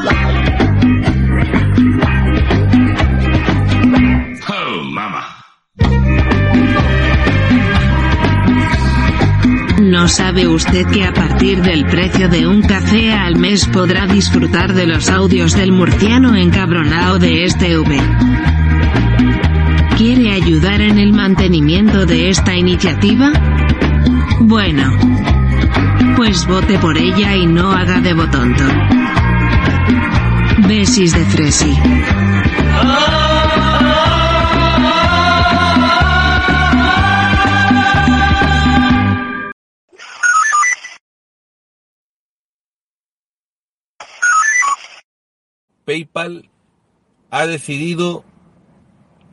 Oh. ¿No sabe usted que a partir del precio de un café al mes podrá disfrutar de los audios del murciano encabronao de este V? ¿Quiere ayudar en el mantenimiento de esta iniciativa? Bueno. Pues vote por ella y no haga de botonto. Besis de Fresi. PayPal ha decidido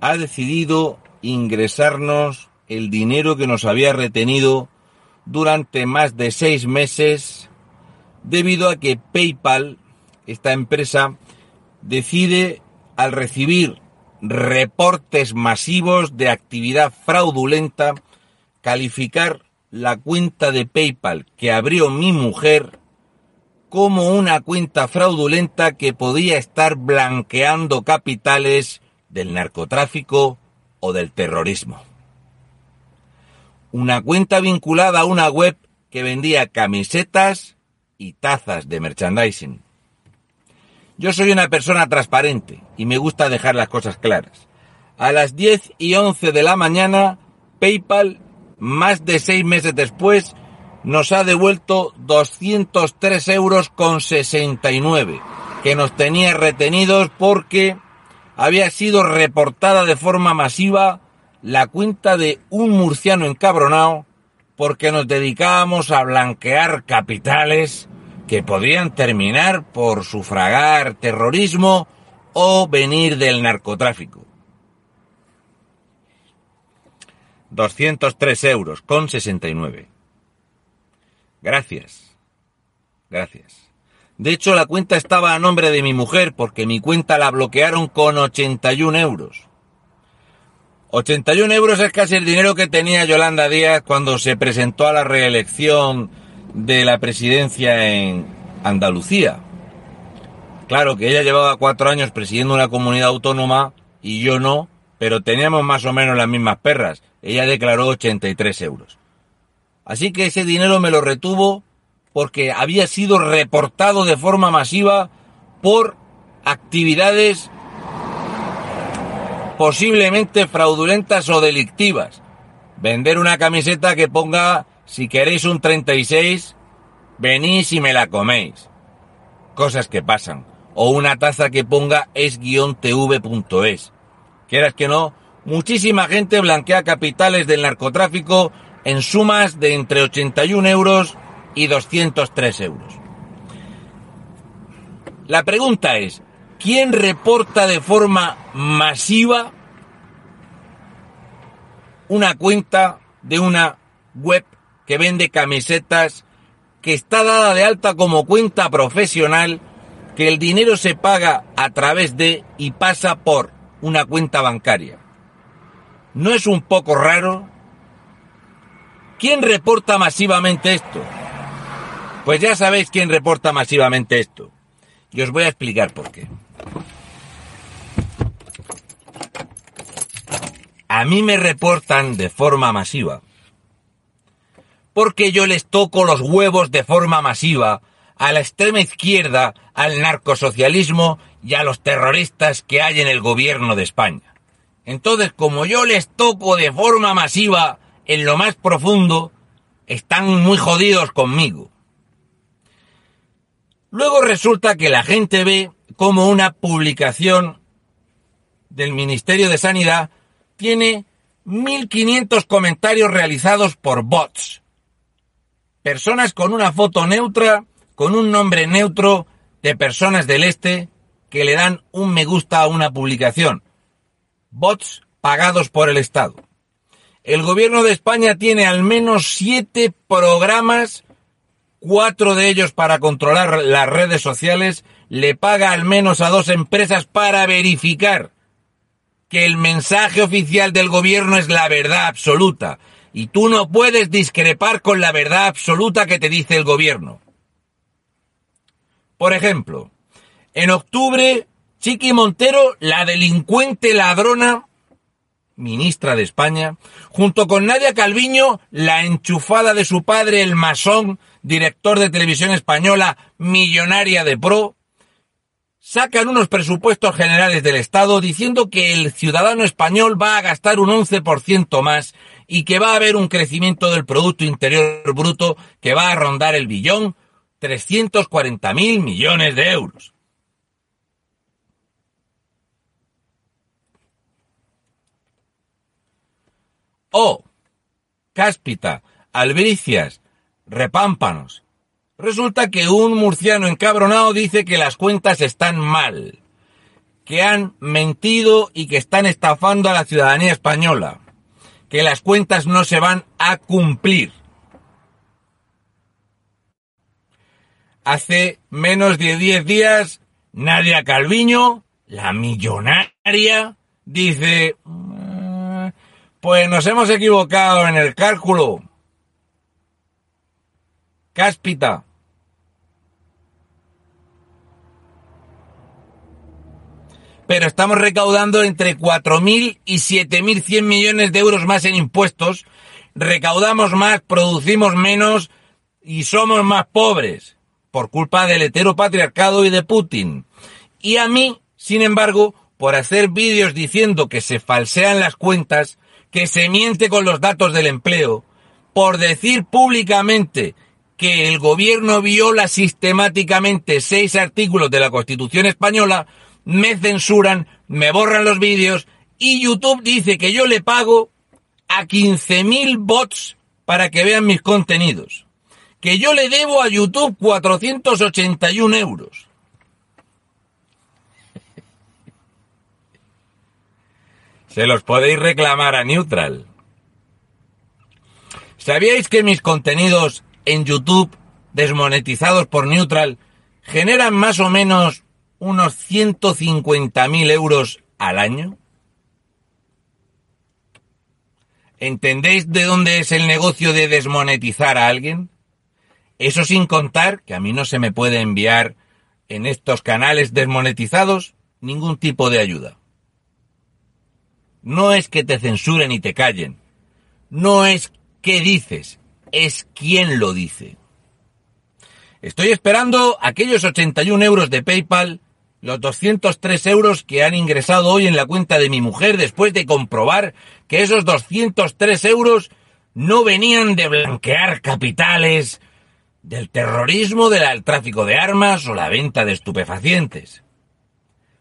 ha decidido ingresarnos el dinero que nos había retenido durante más de seis meses debido a que PayPal, esta empresa, decide al recibir reportes masivos de actividad fraudulenta calificar la cuenta de PayPal que abrió mi mujer como una cuenta fraudulenta que podía estar blanqueando capitales del narcotráfico o del terrorismo. Una cuenta vinculada a una web que vendía camisetas y tazas de merchandising. Yo soy una persona transparente y me gusta dejar las cosas claras. A las 10 y 11 de la mañana, PayPal, más de seis meses después, nos ha devuelto 203 euros con 69 que nos tenía retenidos porque había sido reportada de forma masiva la cuenta de un murciano encabronado porque nos dedicábamos a blanquear capitales que podían terminar por sufragar terrorismo o venir del narcotráfico. 203 euros con 69. Gracias. Gracias. De hecho, la cuenta estaba a nombre de mi mujer porque mi cuenta la bloquearon con 81 euros. 81 euros es casi el dinero que tenía Yolanda Díaz cuando se presentó a la reelección de la presidencia en Andalucía. Claro que ella llevaba cuatro años presidiendo una comunidad autónoma y yo no, pero teníamos más o menos las mismas perras. Ella declaró 83 euros. Así que ese dinero me lo retuvo porque había sido reportado de forma masiva por actividades posiblemente fraudulentas o delictivas. Vender una camiseta que ponga, si queréis un 36, venís y me la coméis. Cosas que pasan. O una taza que ponga es-tv.es. Quieras que no, muchísima gente blanquea capitales del narcotráfico en sumas de entre 81 euros y 203 euros. La pregunta es, ¿quién reporta de forma masiva una cuenta de una web que vende camisetas, que está dada de alta como cuenta profesional, que el dinero se paga a través de y pasa por una cuenta bancaria? ¿No es un poco raro? ¿Quién reporta masivamente esto? Pues ya sabéis quién reporta masivamente esto. Y os voy a explicar por qué. A mí me reportan de forma masiva. Porque yo les toco los huevos de forma masiva a la extrema izquierda, al narcosocialismo y a los terroristas que hay en el gobierno de España. Entonces, como yo les toco de forma masiva en lo más profundo, están muy jodidos conmigo. Luego resulta que la gente ve como una publicación del Ministerio de Sanidad tiene 1.500 comentarios realizados por bots. Personas con una foto neutra con un nombre neutro de personas del este que le dan un me gusta a una publicación. Bots pagados por el Estado. El gobierno de España tiene al menos siete programas, cuatro de ellos para controlar las redes sociales, le paga al menos a dos empresas para verificar que el mensaje oficial del gobierno es la verdad absoluta. Y tú no puedes discrepar con la verdad absoluta que te dice el gobierno. Por ejemplo, en octubre, Chiqui Montero, la delincuente ladrona, ministra de España, junto con Nadia Calviño, la enchufada de su padre, el masón, director de televisión española, millonaria de pro, sacan unos presupuestos generales del Estado diciendo que el ciudadano español va a gastar un 11% más y que va a haber un crecimiento del Producto Interior Bruto que va a rondar el billón 340 mil millones de euros. O cáspita, albricias, repámpanos. Resulta que un murciano encabronado dice que las cuentas están mal, que han mentido y que están estafando a la ciudadanía española, que las cuentas no se van a cumplir. Hace menos de 10 días, Nadia Calviño, la millonaria, dice, pues nos hemos equivocado en el cálculo. Cáspita. Pero estamos recaudando entre 4.000 y 7.100 millones de euros más en impuestos. Recaudamos más, producimos menos y somos más pobres por culpa del heteropatriarcado y de Putin. Y a mí, sin embargo, por hacer vídeos diciendo que se falsean las cuentas, que se miente con los datos del empleo, por decir públicamente que el gobierno viola sistemáticamente seis artículos de la Constitución española, me censuran, me borran los vídeos y YouTube dice que yo le pago a 15.000 bots para que vean mis contenidos. Que yo le debo a YouTube 481 euros. Se los podéis reclamar a Neutral. ¿Sabíais que mis contenidos en YouTube, desmonetizados por Neutral, generan más o menos unos 150.000 euros al año? ¿Entendéis de dónde es el negocio de desmonetizar a alguien? Eso sin contar que a mí no se me puede enviar en estos canales desmonetizados ningún tipo de ayuda. No es que te censuren y te callen. No es qué dices, es quién lo dice. Estoy esperando aquellos 81 euros de PayPal, los 203 euros que han ingresado hoy en la cuenta de mi mujer después de comprobar que esos 203 euros no venían de blanquear capitales, del terrorismo, del tráfico de armas o la venta de estupefacientes.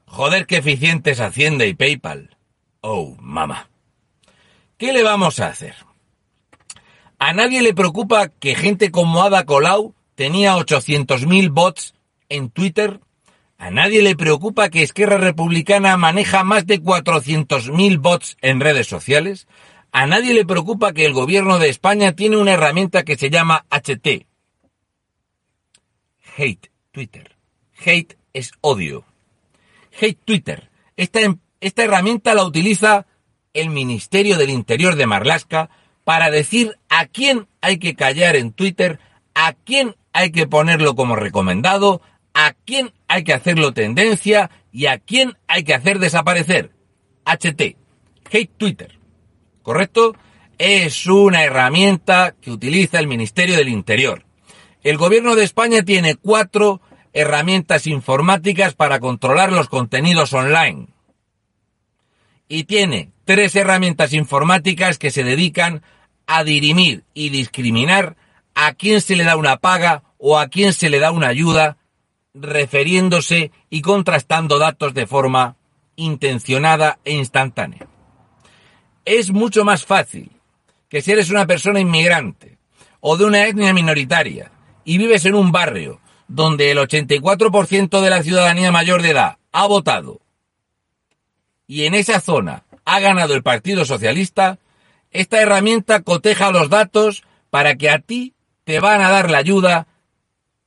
Joder, qué eficientes Hacienda y PayPal. Oh, mamá. ¿Qué le vamos a hacer? A nadie le preocupa que gente como Ada Colau tenía 800.000 bots en Twitter. A nadie le preocupa que Esquerra Republicana maneja más de 400.000 bots en redes sociales. A nadie le preocupa que el gobierno de España tiene una herramienta que se llama HT. Hate Twitter. Hate es odio. Hate Twitter. Esta, esta herramienta la utiliza el Ministerio del Interior de Marlaska para decir a quién hay que callar en Twitter, a quién hay que ponerlo como recomendado, a quién hay que hacerlo tendencia y a quién hay que hacer desaparecer. HT, Hate Twitter. ¿Correcto? Es una herramienta que utiliza el Ministerio del Interior. El gobierno de España tiene cuatro herramientas informáticas para controlar los contenidos online y tiene tres herramientas informáticas que se dedican a dirimir y discriminar a quién se le da una paga o a quién se le da una ayuda, refiriéndose y contrastando datos de forma intencionada e instantánea. Es mucho más fácil que si eres una persona inmigrante o de una etnia minoritaria y vives en un barrio donde el 84% de la ciudadanía mayor de edad ha votado y en esa zona ha ganado el Partido Socialista, esta herramienta coteja los datos para que a ti te van a dar la ayuda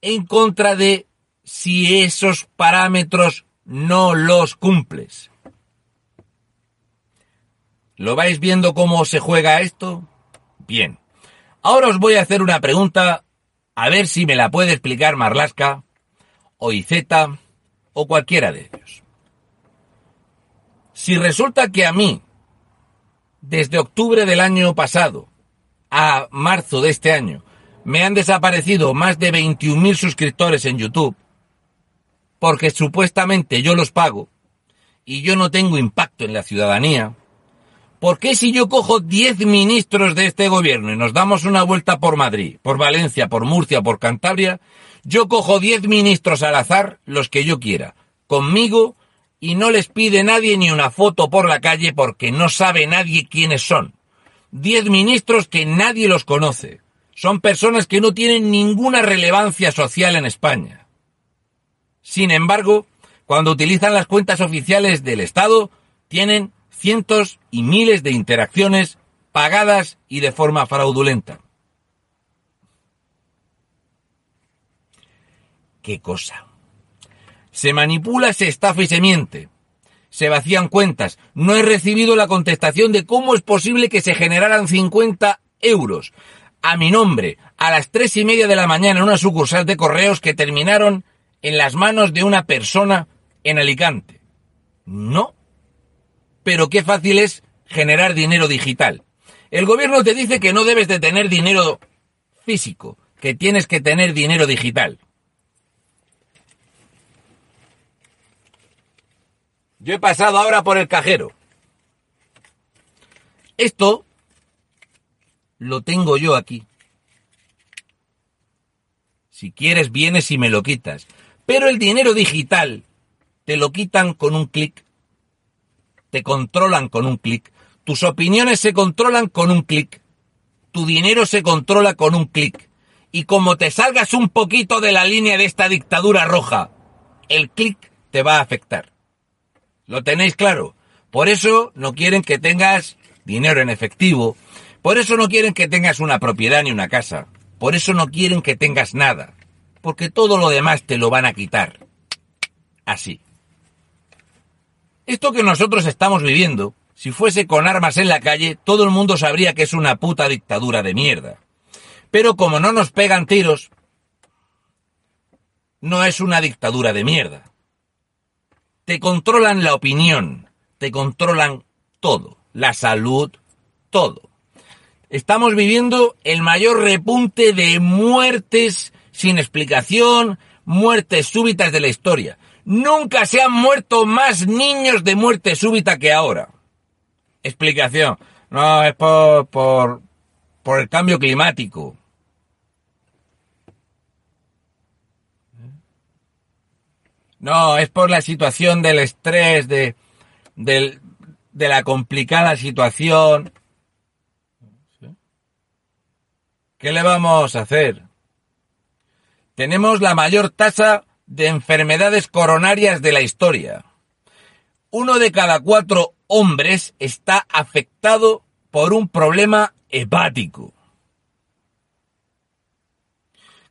en contra de si esos parámetros no los cumples. ¿Lo vais viendo cómo se juega esto? Bien. Ahora os voy a hacer una pregunta, a ver si me la puede explicar Marlasca, o Izeta, o cualquiera de ellos. Si resulta que a mí, desde octubre del año pasado a marzo de este año, me han desaparecido más de 21.000 suscriptores en YouTube, porque supuestamente yo los pago, y yo no tengo impacto en la ciudadanía, ¿Por qué si yo cojo 10 ministros de este gobierno y nos damos una vuelta por Madrid, por Valencia, por Murcia, por Cantabria, yo cojo 10 ministros al azar, los que yo quiera, conmigo, y no les pide nadie ni una foto por la calle porque no sabe nadie quiénes son? 10 ministros que nadie los conoce. Son personas que no tienen ninguna relevancia social en España. Sin embargo, cuando utilizan las cuentas oficiales del Estado, tienen cientos y miles de interacciones pagadas y de forma fraudulenta. ¿Qué cosa? Se manipula, se estafa y se miente. Se vacían cuentas. No he recibido la contestación de cómo es posible que se generaran 50 euros a mi nombre a las tres y media de la mañana en una sucursal de correos que terminaron en las manos de una persona en Alicante. No pero qué fácil es generar dinero digital. El gobierno te dice que no debes de tener dinero físico, que tienes que tener dinero digital. Yo he pasado ahora por el cajero. Esto lo tengo yo aquí. Si quieres vienes y me lo quitas. Pero el dinero digital te lo quitan con un clic te controlan con un clic. Tus opiniones se controlan con un clic. Tu dinero se controla con un clic. Y como te salgas un poquito de la línea de esta dictadura roja, el clic te va a afectar. ¿Lo tenéis claro? Por eso no quieren que tengas dinero en efectivo. Por eso no quieren que tengas una propiedad ni una casa. Por eso no quieren que tengas nada. Porque todo lo demás te lo van a quitar. Así. Esto que nosotros estamos viviendo, si fuese con armas en la calle, todo el mundo sabría que es una puta dictadura de mierda. Pero como no nos pegan tiros, no es una dictadura de mierda. Te controlan la opinión, te controlan todo, la salud, todo. Estamos viviendo el mayor repunte de muertes sin explicación, muertes súbitas de la historia. Nunca se han muerto más niños de muerte súbita que ahora. Explicación. No, es por, por, el cambio climático. No, es por la situación del estrés, de, de la complicada situación. ¿Qué le vamos a hacer? Tenemos la mayor tasa de enfermedades coronarias de la historia. Uno de cada cuatro hombres está afectado por un problema hepático.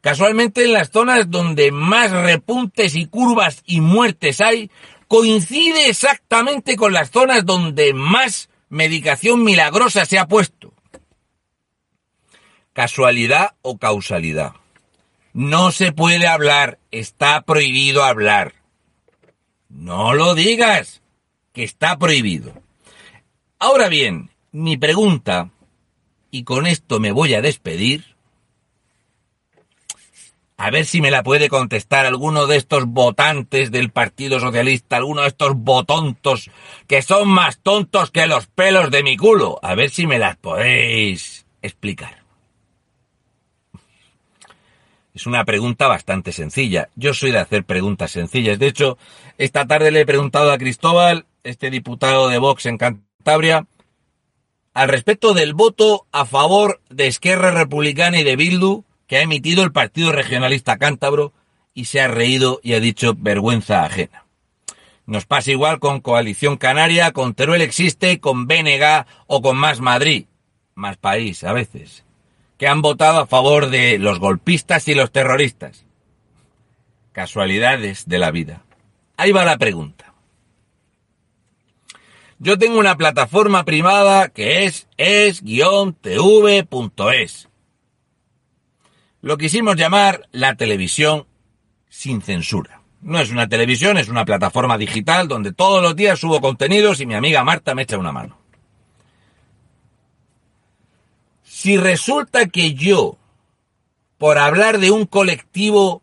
Casualmente en las zonas donde más repuntes y curvas y muertes hay, coincide exactamente con las zonas donde más medicación milagrosa se ha puesto. ¿Casualidad o causalidad? No se puede hablar, está prohibido hablar. No lo digas, que está prohibido. Ahora bien, mi pregunta, y con esto me voy a despedir, a ver si me la puede contestar alguno de estos votantes del Partido Socialista, alguno de estos botontos que son más tontos que los pelos de mi culo. A ver si me las podéis explicar. Es una pregunta bastante sencilla. Yo soy de hacer preguntas sencillas. De hecho, esta tarde le he preguntado a Cristóbal, este diputado de Vox en Cantabria, al respecto del voto a favor de Esquerra Republicana y de Bildu que ha emitido el Partido Regionalista Cántabro y se ha reído y ha dicho vergüenza ajena. Nos pasa igual con Coalición Canaria, con Teruel Existe, con BNG o con Más Madrid, Más País a veces, que han votado a favor de los golpistas y los terroristas. Casualidades de la vida. Ahí va la pregunta. Yo tengo una plataforma privada que es es-tv.es. Lo quisimos llamar la televisión sin censura. No es una televisión, es una plataforma digital donde todos los días subo contenidos y mi amiga Marta me echa una mano. Si resulta que yo, por hablar de un colectivo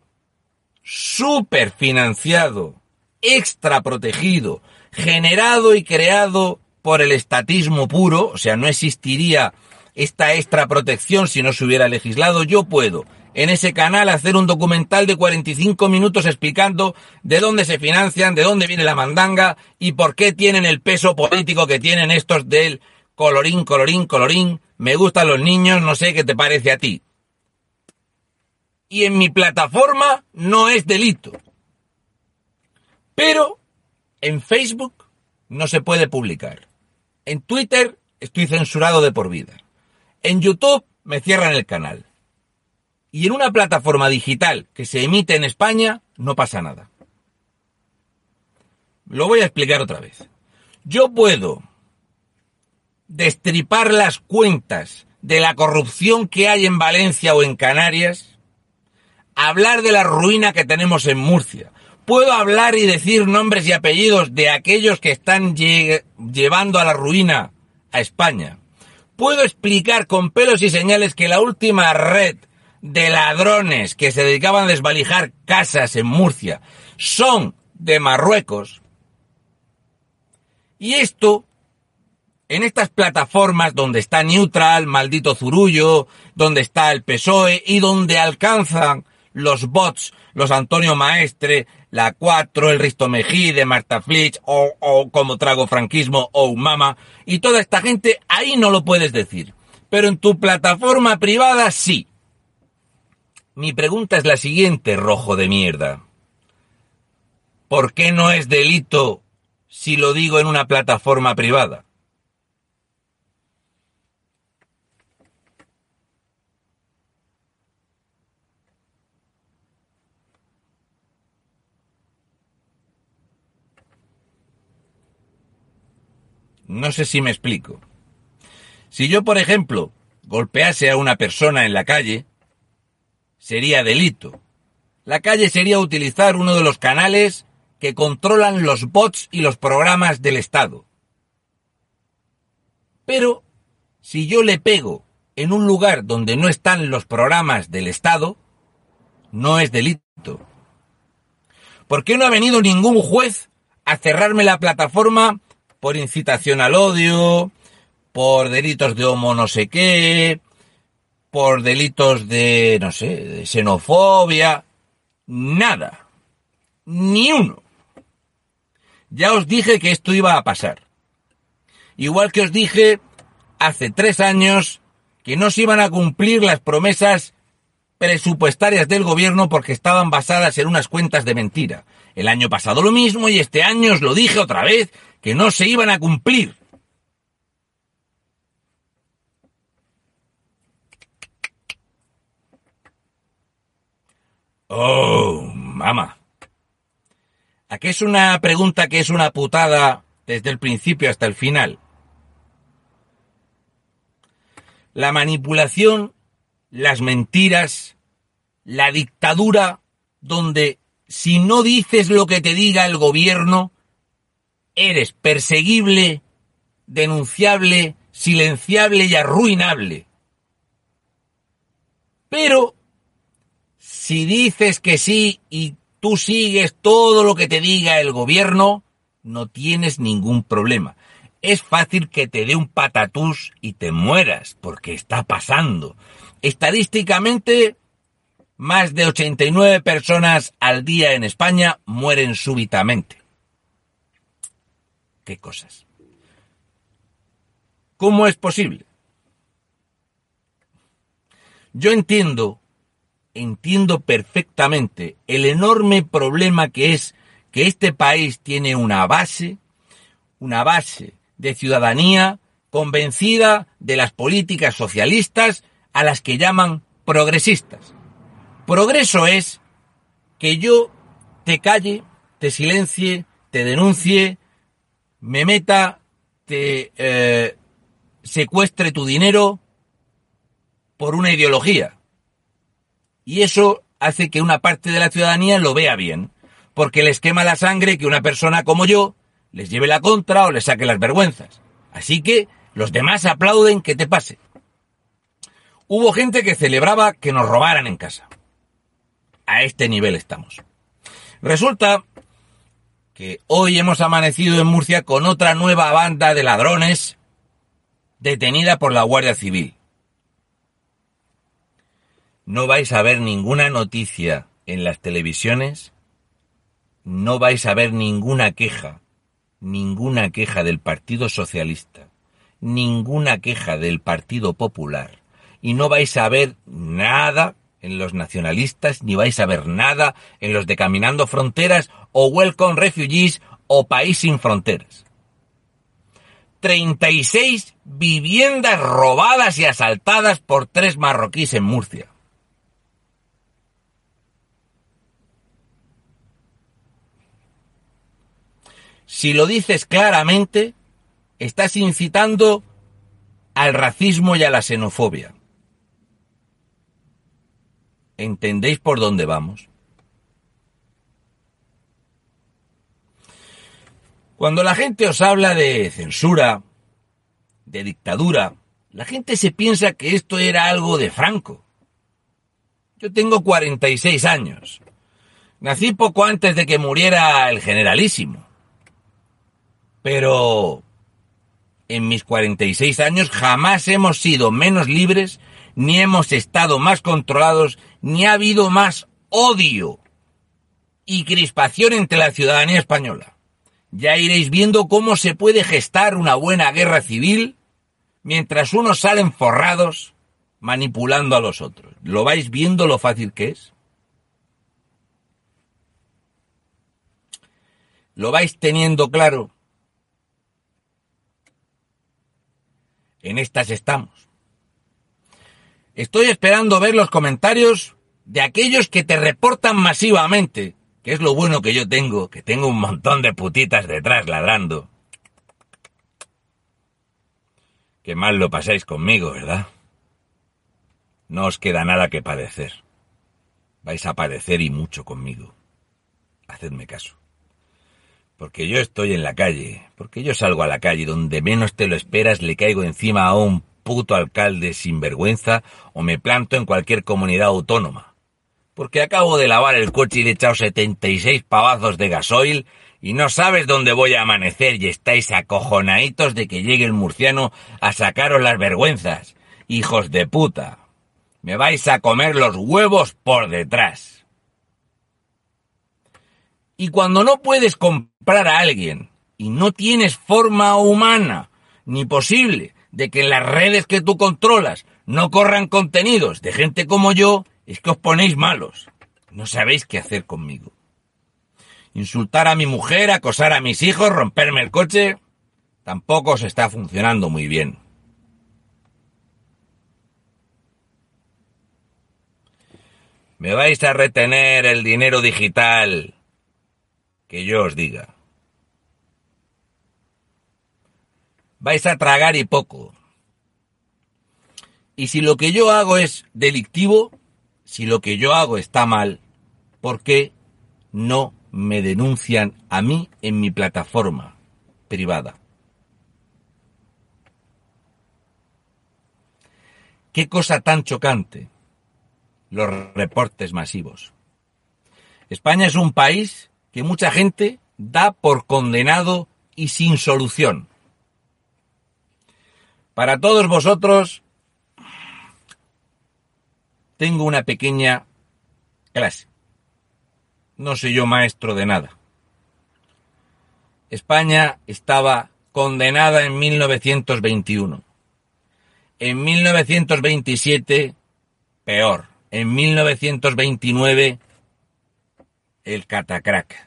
súper financiado, extra protegido, generado y creado por el estatismo puro, o sea, no existiría esta extra protección si no se hubiera legislado, yo puedo en ese canal hacer un documental de 45 minutos explicando de dónde se financian, de dónde viene la mandanga y por qué tienen el peso político que tienen estos del colorín, colorín, colorín, me gustan los niños, no sé qué te parece a ti. Y en mi plataforma no es delito. Pero en Facebook no se puede publicar. En Twitter estoy censurado de por vida. En YouTube me cierran el canal. Y en una plataforma digital que se emite en España no pasa nada. Lo voy a explicar otra vez. Yo puedo destripar las cuentas de la corrupción que hay en Valencia o en Canarias, hablar de la ruina que tenemos en Murcia. Puedo hablar y decir nombres y apellidos de aquellos que están llevando a la ruina a España. Puedo explicar con pelos y señales que la última red de ladrones que se dedicaban a desvalijar casas en Murcia son de Marruecos. Y esto, en estas plataformas donde está Neutral, Maldito Zurullo, donde está el PSOE y donde alcanzan los bots, los Antonio Maestre, la 4, el Risto Mejide, Marta Flitch, o, o como trago franquismo, o Mama, y toda esta gente, ahí no lo puedes decir. Pero en tu plataforma privada sí. Mi pregunta es la siguiente, rojo de mierda. ¿Por qué no es delito si lo digo en una plataforma privada? No sé si me explico. Si yo, por ejemplo, golpease a una persona en la calle, sería delito. La calle sería utilizar uno de los canales que controlan los bots y los programas del Estado. Pero si yo le pego en un lugar donde no están los programas del Estado, no es delito. ¿Por qué no ha venido ningún juez a cerrarme la plataforma por incitación al odio, por delitos de homo no sé qué, por delitos de, no sé, de xenofobia, nada, ni uno. Ya os dije que esto iba a pasar. Igual que os dije hace tres años que no se iban a cumplir las promesas presupuestarias del gobierno porque estaban basadas en unas cuentas de mentira. El año pasado lo mismo y este año os lo dije otra vez que no se iban a cumplir. Oh, mamá. Aquí es una pregunta que es una putada desde el principio hasta el final. La manipulación, las mentiras, la dictadura, donde si no dices lo que te diga el gobierno, eres perseguible, denunciable, silenciable y arruinable. Pero si dices que sí y tú sigues todo lo que te diga el gobierno, no tienes ningún problema. Es fácil que te dé un patatús y te mueras, porque está pasando. Estadísticamente, más de 89 personas al día en España mueren súbitamente. ¿Qué cosas? ¿Cómo es posible? Yo entiendo entiendo perfectamente el enorme problema que es que este país tiene una base, una base de ciudadanía convencida de las políticas socialistas a las que llaman progresistas. Progreso es que yo te calle, te silencie, te denuncie, me meta, te eh, secuestre tu dinero por una ideología. Y eso hace que una parte de la ciudadanía lo vea bien, porque les quema la sangre que una persona como yo les lleve la contra o les saque las vergüenzas. Así que los demás aplauden que te pase. Hubo gente que celebraba que nos robaran en casa. A este nivel estamos. Resulta que hoy hemos amanecido en Murcia con otra nueva banda de ladrones detenida por la Guardia Civil no vais a ver ninguna noticia en las televisiones, no vais a ver ninguna queja, ninguna queja del Partido Socialista, ninguna queja del Partido Popular, y no vais a ver nada en los nacionalistas, ni vais a ver nada en los de Caminando Fronteras o Welcome Refugees o País sin Fronteras. 36 viviendas robadas y asaltadas por tres marroquíes en Murcia. Si lo dices claramente, estás incitando al racismo y a la xenofobia. ¿Entendéis por dónde vamos? Cuando la gente os habla de censura, de dictadura, la gente se piensa que esto era algo de Franco. Yo tengo 46 años. Nací poco antes de que muriera el generalísimo. Pero en mis 46 años jamás hemos sido menos libres, ni hemos estado más controlados, ni ha habido más odio y crispación entre la ciudadanía española. Ya iréis viendo cómo se puede gestar una buena guerra civil mientras unos salen forrados manipulando a los otros. ¿Lo vais viendo lo fácil que es? ¿Lo vais teniendo claro? En estas estamos. Estoy esperando ver los comentarios de aquellos que te reportan masivamente, que es lo bueno que yo tengo, que tengo un montón de putitas detrás ladrando. Qué mal lo pasáis conmigo, ¿verdad? No os queda nada que padecer. Vais a padecer y mucho conmigo. Hacedme caso porque yo estoy en la calle, porque yo salgo a la calle donde menos te lo esperas, le caigo encima a un puto alcalde sin vergüenza o me planto en cualquier comunidad autónoma. Porque acabo de lavar el coche y le he echado 76 pavazos de gasoil y no sabes dónde voy a amanecer y estáis acojonaditos de que llegue el murciano a sacaros las vergüenzas. Hijos de puta. Me vais a comer los huevos por detrás. Y cuando no puedes comprar a alguien y no tienes forma humana ni posible de que en las redes que tú controlas no corran contenidos de gente como yo, es que os ponéis malos. No sabéis qué hacer conmigo. Insultar a mi mujer, acosar a mis hijos, romperme el coche, tampoco os está funcionando muy bien. Me vais a retener el dinero digital que yo os diga. Vais a tragar y poco. Y si lo que yo hago es delictivo, si lo que yo hago está mal, ¿por qué no me denuncian a mí en mi plataforma privada? Qué cosa tan chocante los reportes masivos. España es un país que mucha gente da por condenado y sin solución. Para todos vosotros tengo una pequeña clase. No soy yo maestro de nada. España estaba condenada en 1921. En 1927, peor, en 1929 el catacrac.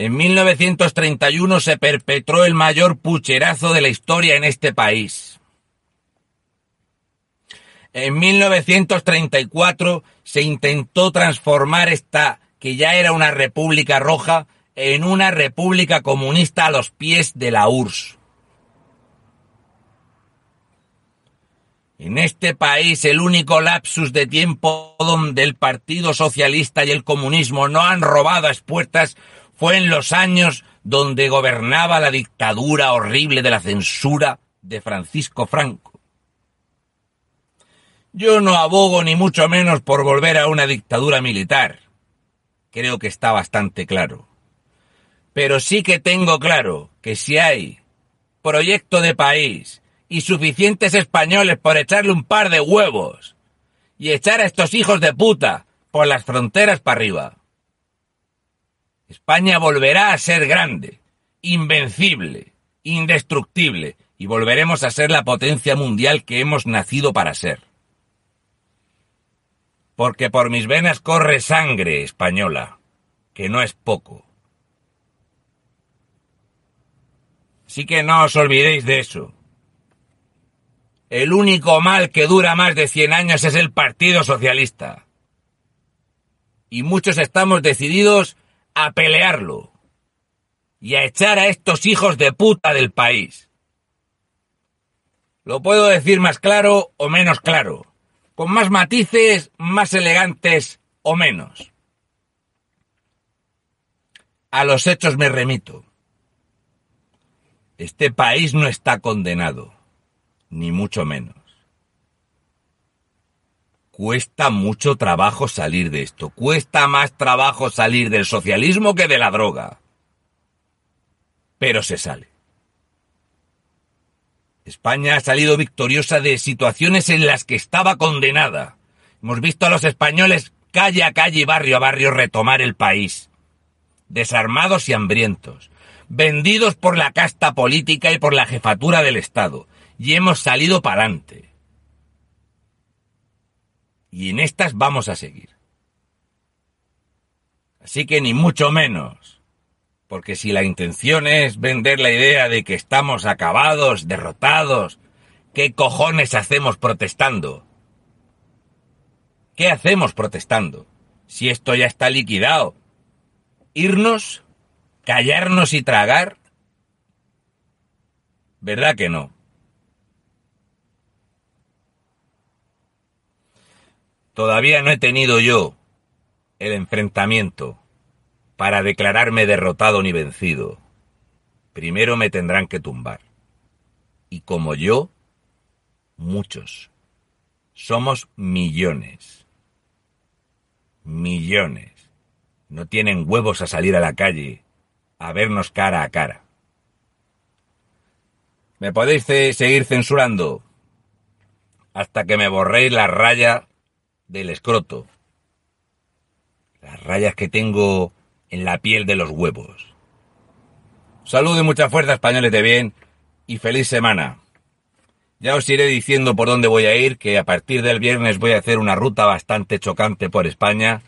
En 1931 se perpetró el mayor pucherazo de la historia en este país. En 1934 se intentó transformar esta, que ya era una república roja, en una república comunista a los pies de la URSS. En este país el único lapsus de tiempo donde el Partido Socialista y el comunismo no han robado a expuertas fue en los años donde gobernaba la dictadura horrible de la censura de Francisco Franco. Yo no abogo ni mucho menos por volver a una dictadura militar. Creo que está bastante claro. Pero sí que tengo claro que si hay proyecto de país, y suficientes españoles por echarle un par de huevos y echar a estos hijos de puta por las fronteras para arriba. España volverá a ser grande, invencible, indestructible, y volveremos a ser la potencia mundial que hemos nacido para ser. Porque por mis venas corre sangre española, que no es poco. Así que no os olvidéis de eso. El único mal que dura más de 100 años es el Partido Socialista. Y muchos estamos decididos a pelearlo y a echar a estos hijos de puta del país. Lo puedo decir más claro o menos claro, con más matices, más elegantes o menos. A los hechos me remito. Este país no está condenado ni mucho menos. Cuesta mucho trabajo salir de esto. Cuesta más trabajo salir del socialismo que de la droga. Pero se sale. España ha salido victoriosa de situaciones en las que estaba condenada. Hemos visto a los españoles calle a calle y barrio a barrio retomar el país. Desarmados y hambrientos. Vendidos por la casta política y por la jefatura del Estado y hemos salido para adelante. Y en estas vamos a seguir. Así que ni mucho menos. Porque si la intención es vender la idea de que estamos acabados, derrotados, ¿qué cojones hacemos protestando? ¿Qué hacemos protestando? Si esto ya está liquidado. ¿Irnos? ¿Callarnos y tragar? ¿Verdad que no? Todavía no he tenido yo el enfrentamiento para declararme derrotado ni vencido. Primero me tendrán que tumbar. Y como yo, muchos. Somos millones. Millones. No tienen huevos a salir a la calle a vernos cara a cara. Me podéis seguir censurando hasta que me borréis la raya del escroto. Las rayas que tengo en la piel de los huevos. Salud y mucha fuerza, españoles de bien, y feliz semana. Ya os iré diciendo por dónde voy a ir, que a partir del viernes voy a hacer una ruta bastante chocante por España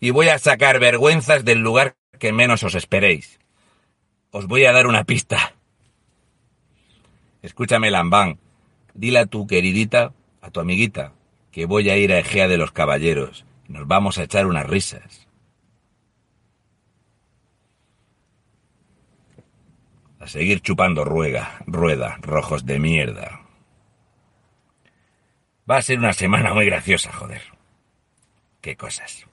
y voy a sacar vergüenzas del lugar que menos os esperéis. Os voy a dar una pista. Escúchame, Lambán. Dile a tu queridita, a tu amiguita, que voy a ir a Egea de los Caballeros. Nos vamos a echar unas risas. A seguir chupando ruega, rueda, rojos de mierda. Va a ser una semana muy graciosa, joder. Qué cosas.